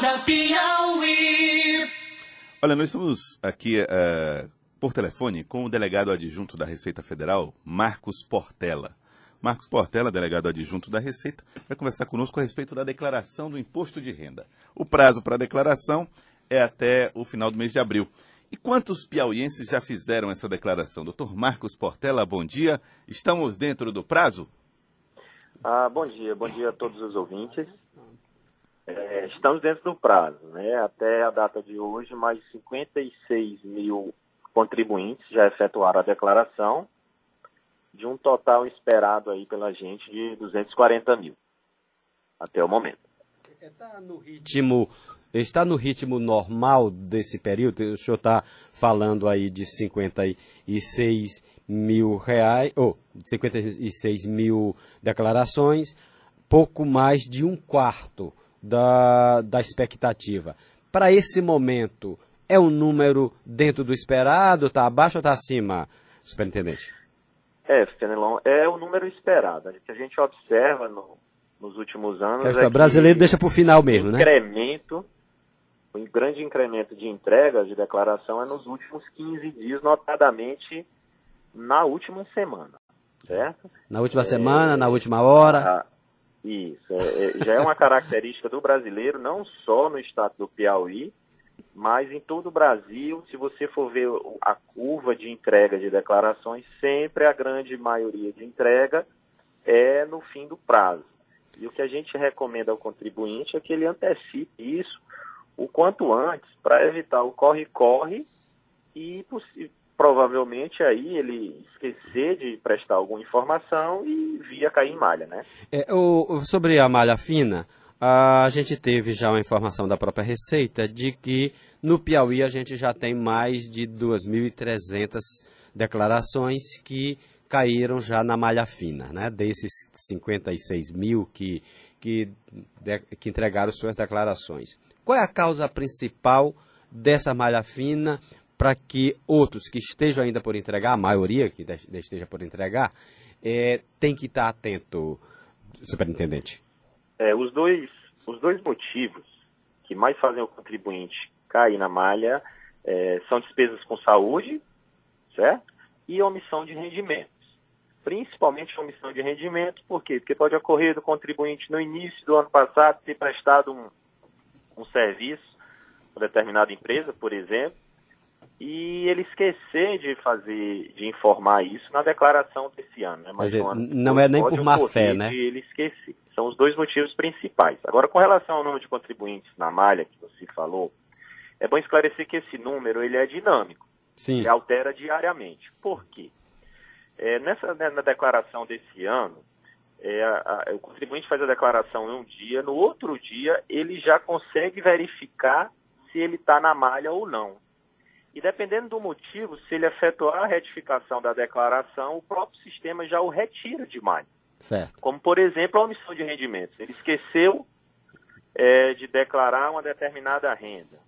Acorda Piauí. Olha, nós estamos aqui uh, por telefone com o delegado adjunto da Receita Federal, Marcos Portela. Marcos Portela, delegado adjunto da Receita, vai conversar conosco a respeito da declaração do imposto de renda. O prazo para a declaração é até o final do mês de abril. E quantos piauienses já fizeram essa declaração? Doutor Marcos Portela, bom dia. Estamos dentro do prazo? Ah, bom dia, bom dia a todos os ouvintes. É, estamos dentro do prazo, né? Até a data de hoje, mais de 56 mil contribuintes já efetuaram a declaração, de um total esperado aí pela gente de 240 mil, até o momento. Está no ritmo, está no ritmo normal desse período? O senhor está falando aí de 56 mil reais, ou oh, 56 mil declarações, pouco mais de um quarto da, da expectativa. Para esse momento, é um número dentro do esperado? Está abaixo ou está acima, superintendente? É, Fenelon, é o número esperado. O que a gente observa no, nos últimos anos. É, é o brasileiro deixa para o final mesmo, né? Incremento, o grande incremento de entregas de declaração é nos últimos 15 dias, notadamente na última semana, certo? Na última é, semana, na última hora. Isso, é, é, já é uma característica do brasileiro, não só no estado do Piauí, mas em todo o Brasil, se você for ver a curva de entrega de declarações, sempre a grande maioria de entrega é no fim do prazo. E o que a gente recomenda ao contribuinte é que ele antecipe isso o quanto antes, para evitar o corre-corre e provavelmente aí ele esquecer de prestar alguma informação e via cair em malha, né? É, o, sobre a malha fina, a gente teve já uma informação da própria Receita de que no Piauí a gente já tem mais de 2.300 declarações que caíram já na malha fina, né? Desses 56 mil que, que, de, que entregaram suas declarações. Qual é a causa principal dessa malha fina? Para que outros que estejam ainda por entregar, a maioria que esteja por entregar, é, tem que estar atento, superintendente? É, os, dois, os dois motivos que mais fazem o contribuinte cair na malha é, são despesas com saúde, certo? E omissão de rendimentos. Principalmente omissão de rendimentos, por quê? Porque pode ocorrer do contribuinte no início do ano passado ter prestado um, um serviço para determinada empresa, por exemplo, e ele esquecer de fazer, de informar isso na declaração desse ano. Né? Mas ano, não é nem por má fé, né? ele esquecer. São os dois motivos principais. Agora, com relação ao número de contribuintes na malha que você falou, é bom esclarecer que esse número ele é dinâmico. Sim. Ele altera diariamente. Por quê? É, nessa, né, na declaração desse ano, é, a, a, o contribuinte faz a declaração em um dia, no outro dia ele já consegue verificar se ele está na malha ou não. E dependendo do motivo, se ele efetuar a retificação da declaração, o próprio sistema já o retira de malha. Certo. Como, por exemplo, a omissão de rendimentos. Ele esqueceu é, de declarar uma determinada renda.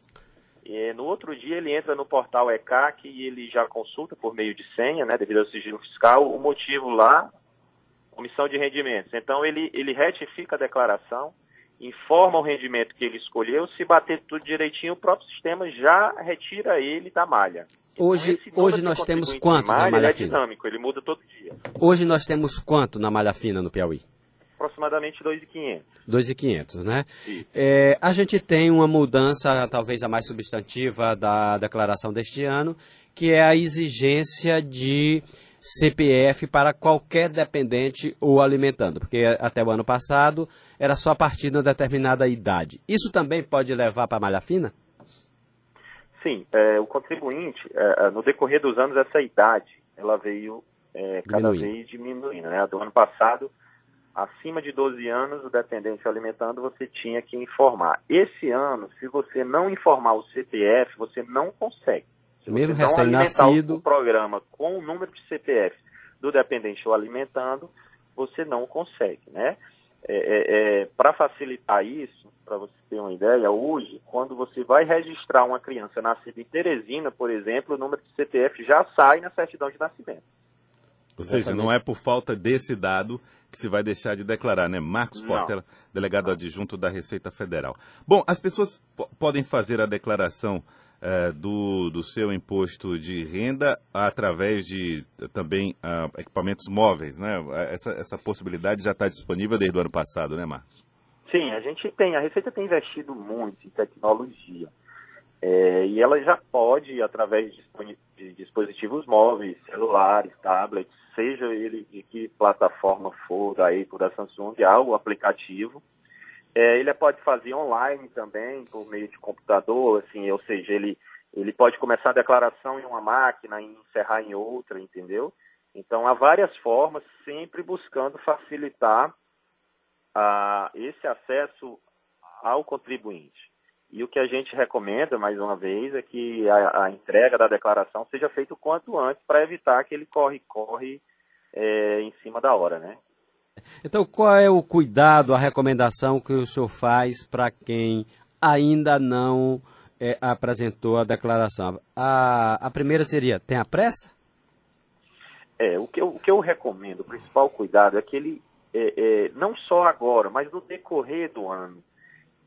E, no outro dia, ele entra no portal ECAC e ele já consulta por meio de senha, né, devido ao sigilo fiscal, o motivo lá, omissão de rendimentos. Então, ele, ele retifica a declaração, informa o rendimento que ele escolheu, se bater tudo direitinho, o próprio sistema já retira ele da malha. Então, hoje, hoje nós temos quanto malha, na malha é fina? é dinâmico, ele muda todo dia. Hoje nós temos quanto na malha fina no Piauí? Aproximadamente 2.500. 2.500, né? É, a gente tem uma mudança, talvez a mais substantiva da declaração deste ano, que é a exigência de CPF para qualquer dependente ou alimentando, porque até o ano passado era só a partir de uma determinada idade. Isso também pode levar para a malha fina? Sim, é, o contribuinte, é, é no decorrer dos anos, essa idade, ela veio é, cada vez diminuindo. Né? Do ano passado, acima de 12 anos, o dependente alimentando, você tinha que informar. Esse ano, se você não informar o CPF, você não consegue. Se Mesmo recém-nascido. o programa com o número de CPF do dependente ou alimentando, você não consegue, né? É, é, é para facilitar isso, para você ter uma ideia, hoje, quando você vai registrar uma criança nascida em Teresina, por exemplo, o número de CPF já sai na certidão de nascimento. Ou seja, não é por falta desse dado que se vai deixar de declarar, né? Marcos Não. Portela, delegado adjunto da Receita Federal. Bom, as pessoas po- podem fazer a declaração eh, do, do seu imposto de renda através de eh, também ah, equipamentos móveis, né? Essa, essa possibilidade já está disponível desde o ano passado, né, Marcos? Sim, a gente tem, a Receita tem investido muito em tecnologia. É, e ela já pode, através de dispositivos móveis, celulares, tablets, seja ele de que plataforma for, da Apple, da Samsung, há o aplicativo. É, ele pode fazer online também, por meio de computador, assim, ou seja, ele, ele pode começar a declaração em uma máquina e encerrar em outra, entendeu? Então, há várias formas, sempre buscando facilitar esse acesso ao contribuinte. E o que a gente recomenda, mais uma vez, é que a, a entrega da declaração seja feita o quanto antes para evitar aquele corre-corre eh, em cima da hora, né? Então, qual é o cuidado, a recomendação que o senhor faz para quem ainda não eh, apresentou a declaração? A, a primeira seria, tenha pressa? É, o que eu, o que eu recomendo, o principal cuidado é que ele, é, é, não só agora, mas no decorrer do ano,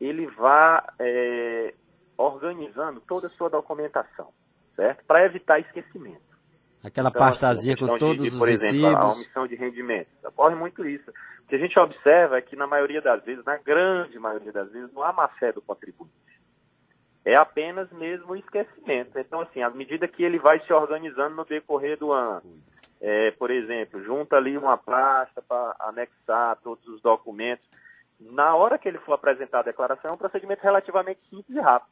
ele vá é, organizando toda a sua documentação, certo? Para evitar esquecimento. Aquela Então, assim, pastazinha a com todos de, de, os Por exemplo, a recibos. omissão de rendimento. Ocorre muito isso. O que a gente observa é que, na maioria das vezes, na grande maioria das vezes, não há má fé do contribuinte. É apenas mesmo o esquecimento. Então, assim, à medida que ele vai se organizando no decorrer do ano, é, por exemplo, junta ali uma pasta para anexar todos os documentos. Na hora que ele for apresentar a declaração, é um procedimento relativamente simples e rápido.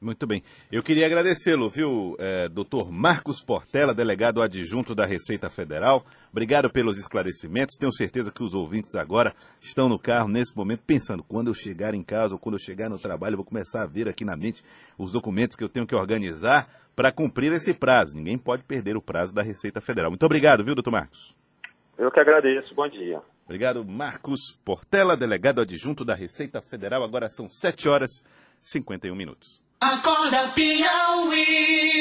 Muito bem. Eu queria agradecê-lo, viu, eh, doutor Marcos Portela, delegado adjunto da Receita Federal. Obrigado pelos esclarecimentos. Tenho certeza que os ouvintes agora estão no carro nesse momento pensando, quando eu chegar em casa ou quando eu chegar no trabalho, eu vou começar a ver aqui na mente os documentos que eu tenho que organizar para cumprir esse prazo. Ninguém pode perder o prazo da Receita Federal. Muito obrigado, viu, doutor Marcos? Eu que agradeço. Bom dia. Obrigado, Marcos Portela, delegado adjunto da Receita Federal. Agora são 7 horas e 51 minutos. Acorda Piauí.